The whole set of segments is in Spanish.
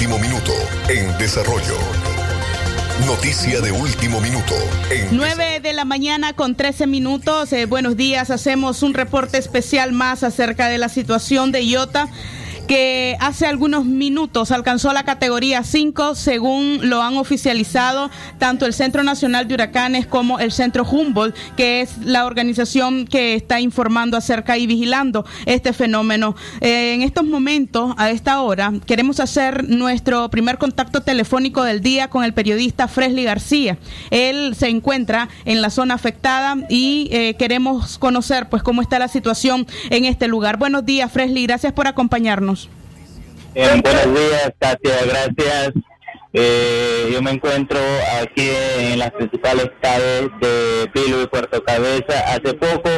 Último minuto en desarrollo. Noticia de último minuto. En 9 de la mañana con 13 minutos. Eh, buenos días. Hacemos un reporte especial más acerca de la situación de Iota que hace algunos minutos alcanzó la categoría 5, según lo han oficializado tanto el Centro Nacional de Huracanes como el Centro Humboldt, que es la organización que está informando acerca y vigilando este fenómeno. Eh, en estos momentos, a esta hora, queremos hacer nuestro primer contacto telefónico del día con el periodista Fresly García. Él se encuentra en la zona afectada y eh, queremos conocer pues cómo está la situación en este lugar. Buenos días, Fresly, gracias por acompañarnos buenos días, Katia, gracias. Eh, yo me encuentro aquí en las principales calles de Pilo y Puerto Cabeza. Hace poco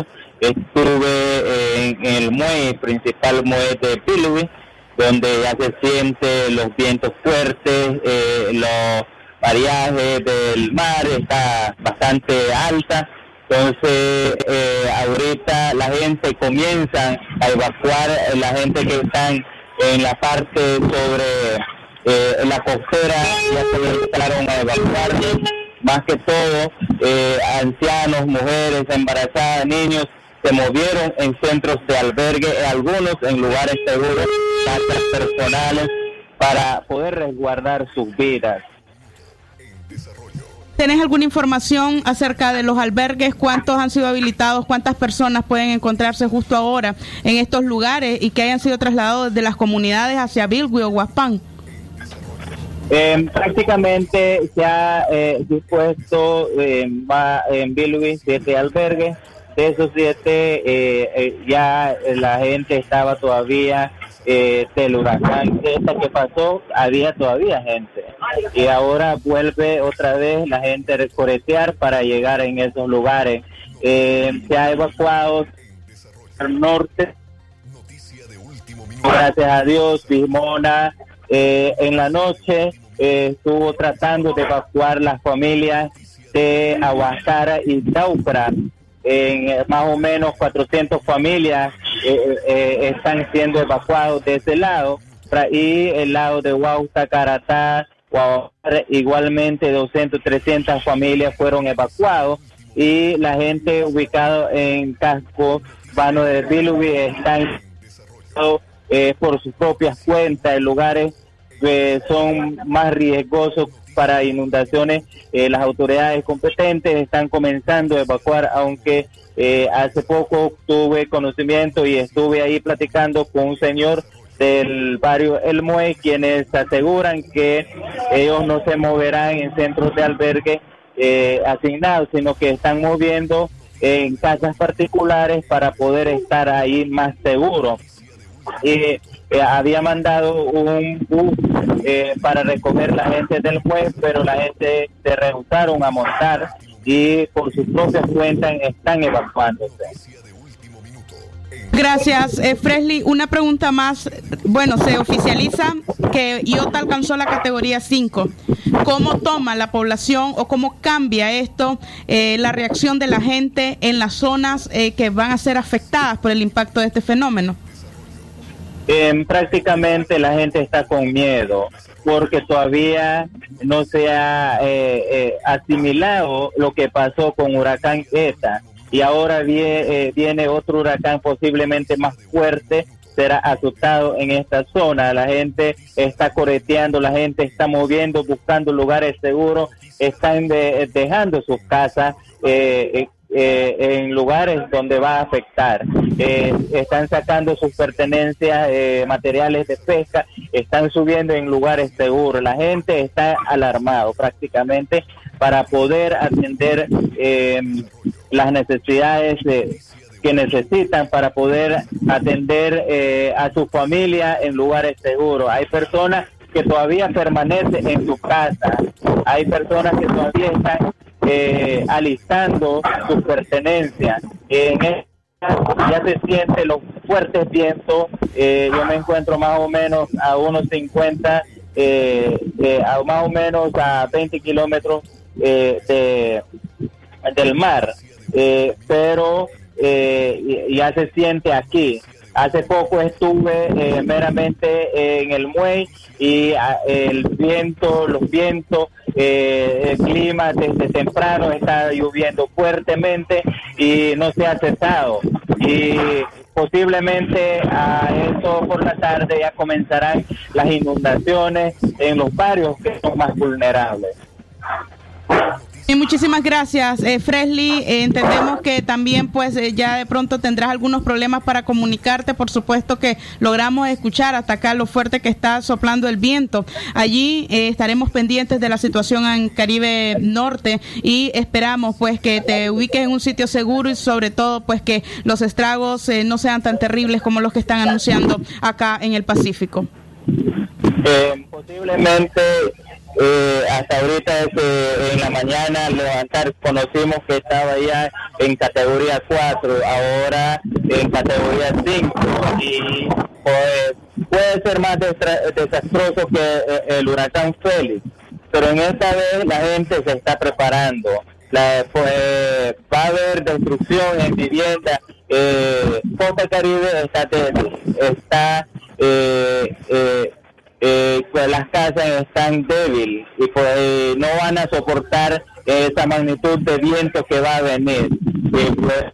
estuve en, el muelle, principal muelle de Piluy, donde ya se siente los vientos fuertes, eh, los variajes del mar está bastante alta. Entonces, eh, ahorita la gente comienza a evacuar, la gente que están en la parte sobre eh, la costera ya se empezaron a evacuar más que todo eh, ancianos, mujeres, embarazadas, niños se movieron en centros de albergue, algunos en lugares seguros, casas personales, para poder resguardar sus vidas. ¿Tenés alguna información acerca de los albergues? ¿Cuántos han sido habilitados? ¿Cuántas personas pueden encontrarse justo ahora en estos lugares y que hayan sido trasladados de las comunidades hacia Bilwi o Guapán? Eh, prácticamente se ha eh, dispuesto eh, en Bilwi siete albergues. De esos siete eh, ya la gente estaba todavía eh, del huracán que pasó, había todavía gente. Y ahora vuelve otra vez la gente a recoretear para llegar en esos lugares. Eh, se ha evacuado al norte. Gracias a Dios, Simona eh, en la noche estuvo tratando de evacuar las familias de Aguasara y Taupra en más o menos 400 familias eh, eh, están siendo evacuados de ese lado y el lado de Huauta, Caratá, igualmente 200, 300 familias fueron evacuados y la gente ubicada en Casco, Vano de Bilubi están eh, por sus propias cuentas en lugares que son más riesgosos para inundaciones, eh, las autoridades competentes están comenzando a evacuar, aunque eh, hace poco tuve conocimiento y estuve ahí platicando con un señor del barrio El Mue, quienes aseguran que ellos no se moverán en centros de albergue eh, asignados, sino que están moviendo en casas particulares para poder estar ahí más seguros. Y eh, había mandado un bus eh, para recoger la gente del juez, pero la gente se rehusaron a montar y por sus propias cuentas están evacuándose. Gracias, eh, Fresley. Una pregunta más. Bueno, se oficializa que IOTA alcanzó la categoría 5. ¿Cómo toma la población o cómo cambia esto eh, la reacción de la gente en las zonas que van a ser afectadas por el impacto de este fenómeno? prácticamente la gente está con miedo porque todavía no se ha eh, eh, asimilado lo que pasó con huracán ETA y ahora viene, eh, viene otro huracán posiblemente más fuerte será asustado en esta zona. La gente está correteando, la gente está moviendo, buscando lugares seguros, están dejando sus casas. Eh, eh, en lugares donde va a afectar. Eh, están sacando sus pertenencias, eh, materiales de pesca, están subiendo en lugares seguros. La gente está alarmado prácticamente para poder atender las necesidades que necesitan para poder atender a su familia en lugares seguros. Hay personas que todavía permanecen en su casa, hay personas que todavía están eh, alistando sus pertenencias. En ya se siente los fuertes vientos. Eh, yo me encuentro más o menos a unos 50, eh, a más o menos a 20 kilómetros de, del mar. pero ya se siente aquí. Hace poco estuve eh, meramente en el muelle y ah, el viento, los vientos, eh, el clima desde temprano está lloviendo fuertemente y no se ha cesado. Y posiblemente a eso por la tarde ya comenzarán las inundaciones en los barrios que son más vulnerables muchísimas gracias, eh, Fresley. Eh, entendemos que también, pues, eh, ya de pronto tendrás algunos problemas para comunicarte. Por supuesto que logramos escuchar hasta acá lo fuerte que está soplando el viento. Allí eh, estaremos pendientes de la situación en Caribe Norte y esperamos, pues, que te ubiques en un sitio seguro y, sobre todo, pues, que los estragos no sean tan terribles como los que están anunciando acá en el Pacífico. posiblemente eh, hasta ahorita en la mañana levantar conocimos que estaba ya en categoría 4, ahora en categoría 5 y pues, puede ser más desastroso que eh, el huracán Félix, pero en esta vez la gente se está preparando. La, pues, va a haber destrucción en vivienda. Eh, Costa Caribe está, está eh, eh, eh, pues las casas están débiles y pues no van a soportar esa magnitud de viento que va a venir. Pues,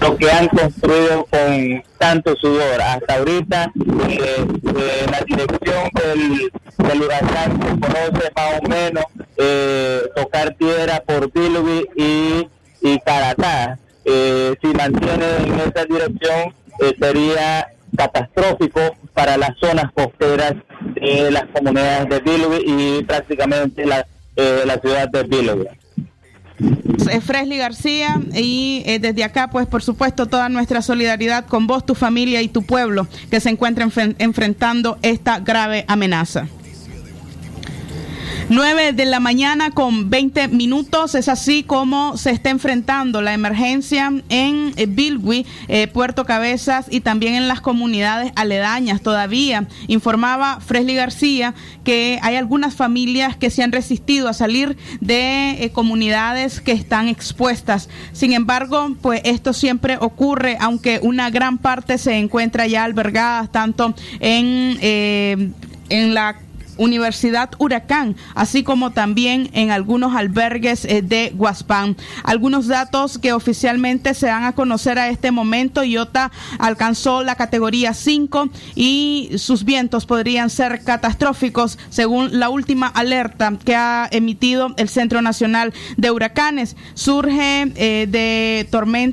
lo que han construido con tanto sudor. Hasta ahorita eh, eh, la dirección del, huracán se conoce más o menos tocar tierra por Bilby y, y Caratá. si mantiene en esa dirección eh, sería catastrófico para las zonas costeras de las comunidades de Bilby y prácticamente la, eh, la ciudad de Bilby. Fresley García y eh, desde acá pues por supuesto toda nuestra solidaridad con vos, tu familia y tu pueblo que se encuentran enfrentando esta grave amenaza. 9 de la mañana con 20 minutos. Es así como se está enfrentando la emergencia en eh, Bilwi, eh, Puerto Cabezas y también en las comunidades aledañas. Todavía informaba Fresley García que hay algunas familias que se han resistido a salir de eh, comunidades que están expuestas. Sin embargo, pues esto siempre ocurre, aunque una gran parte se encuentra ya albergada tanto en, en la Universidad Huracán, así como también en algunos albergues eh, de Guaspán. Algunos datos que oficialmente se dan a conocer a este momento, IOTA alcanzó la categoría 5 y sus vientos podrían ser catastróficos según la última alerta que ha emitido el Centro Nacional de Huracanes. Surge eh, de,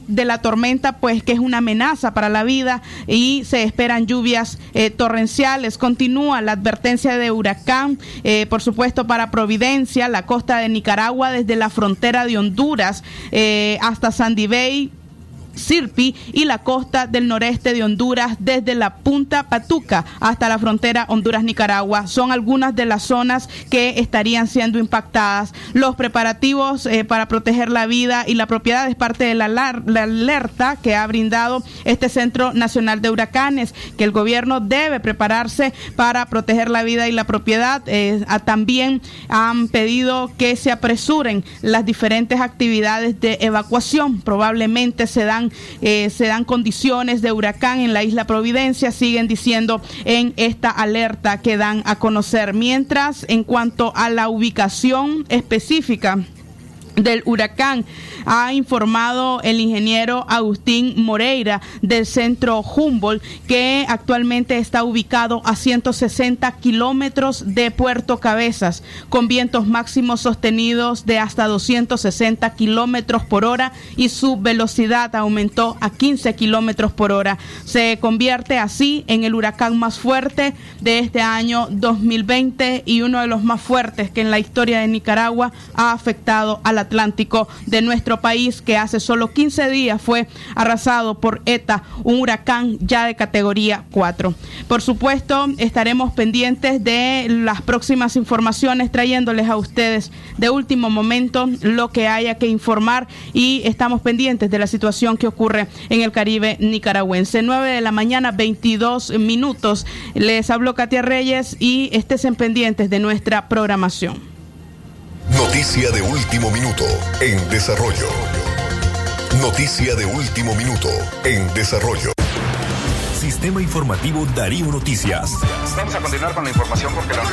de la tormenta, pues que es una amenaza para la vida y se esperan lluvias eh, torrenciales. Continúa la advertencia de eh, por supuesto para Providencia, la costa de Nicaragua, desde la frontera de Honduras eh, hasta Sandy Bay, Sirpi y la costa del noreste de Honduras desde la punta Patuca hasta la frontera Honduras-Nicaragua. Son algunas de las zonas que estarían siendo impactadas. Los preparativos eh, para proteger la vida y la propiedad es parte de la, alerta que ha brindado este Centro Nacional de Huracanes, que el gobierno debe prepararse para proteger la vida y la propiedad. Eh, también han pedido que se apresuren las diferentes actividades de evacuación. Probablemente se dan eh, se dan condiciones de huracán en la isla Providencia, siguen diciendo en esta alerta que dan a conocer. Mientras, en cuanto a la ubicación específica, del huracán, ha informado el ingeniero Agustín Moreira del centro Humboldt, que actualmente está ubicado a 160 kilómetros de Puerto Cabezas, con vientos máximos sostenidos de hasta 260 kilómetros por hora y su velocidad aumentó a 15 kilómetros por hora. Se convierte así en el huracán más fuerte de este año 2020 y uno de los más fuertes que en la historia de Nicaragua ha afectado a la Atlántico de nuestro país, que hace solo 15 días fue arrasado por ETA, un huracán ya de categoría 4. Por supuesto, estaremos pendientes de las próximas informaciones, trayéndoles a ustedes de último momento lo que haya que informar y estamos pendientes de la situación que ocurre en el Caribe nicaragüense. 9 de la mañana, 22 minutos. Les habló Katia Reyes y estén pendientes de nuestra programación. Noticia de último minuto en desarrollo. Noticia de último minuto en desarrollo. Sistema Informativo Darío Noticias. Vamos a continuar con la información porque la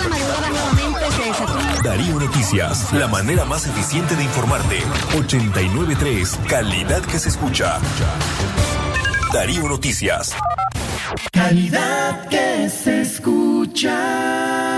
Darío Noticias, la manera más eficiente de informarte. 893, calidad que se escucha. Darío Noticias. Calidad que se escucha.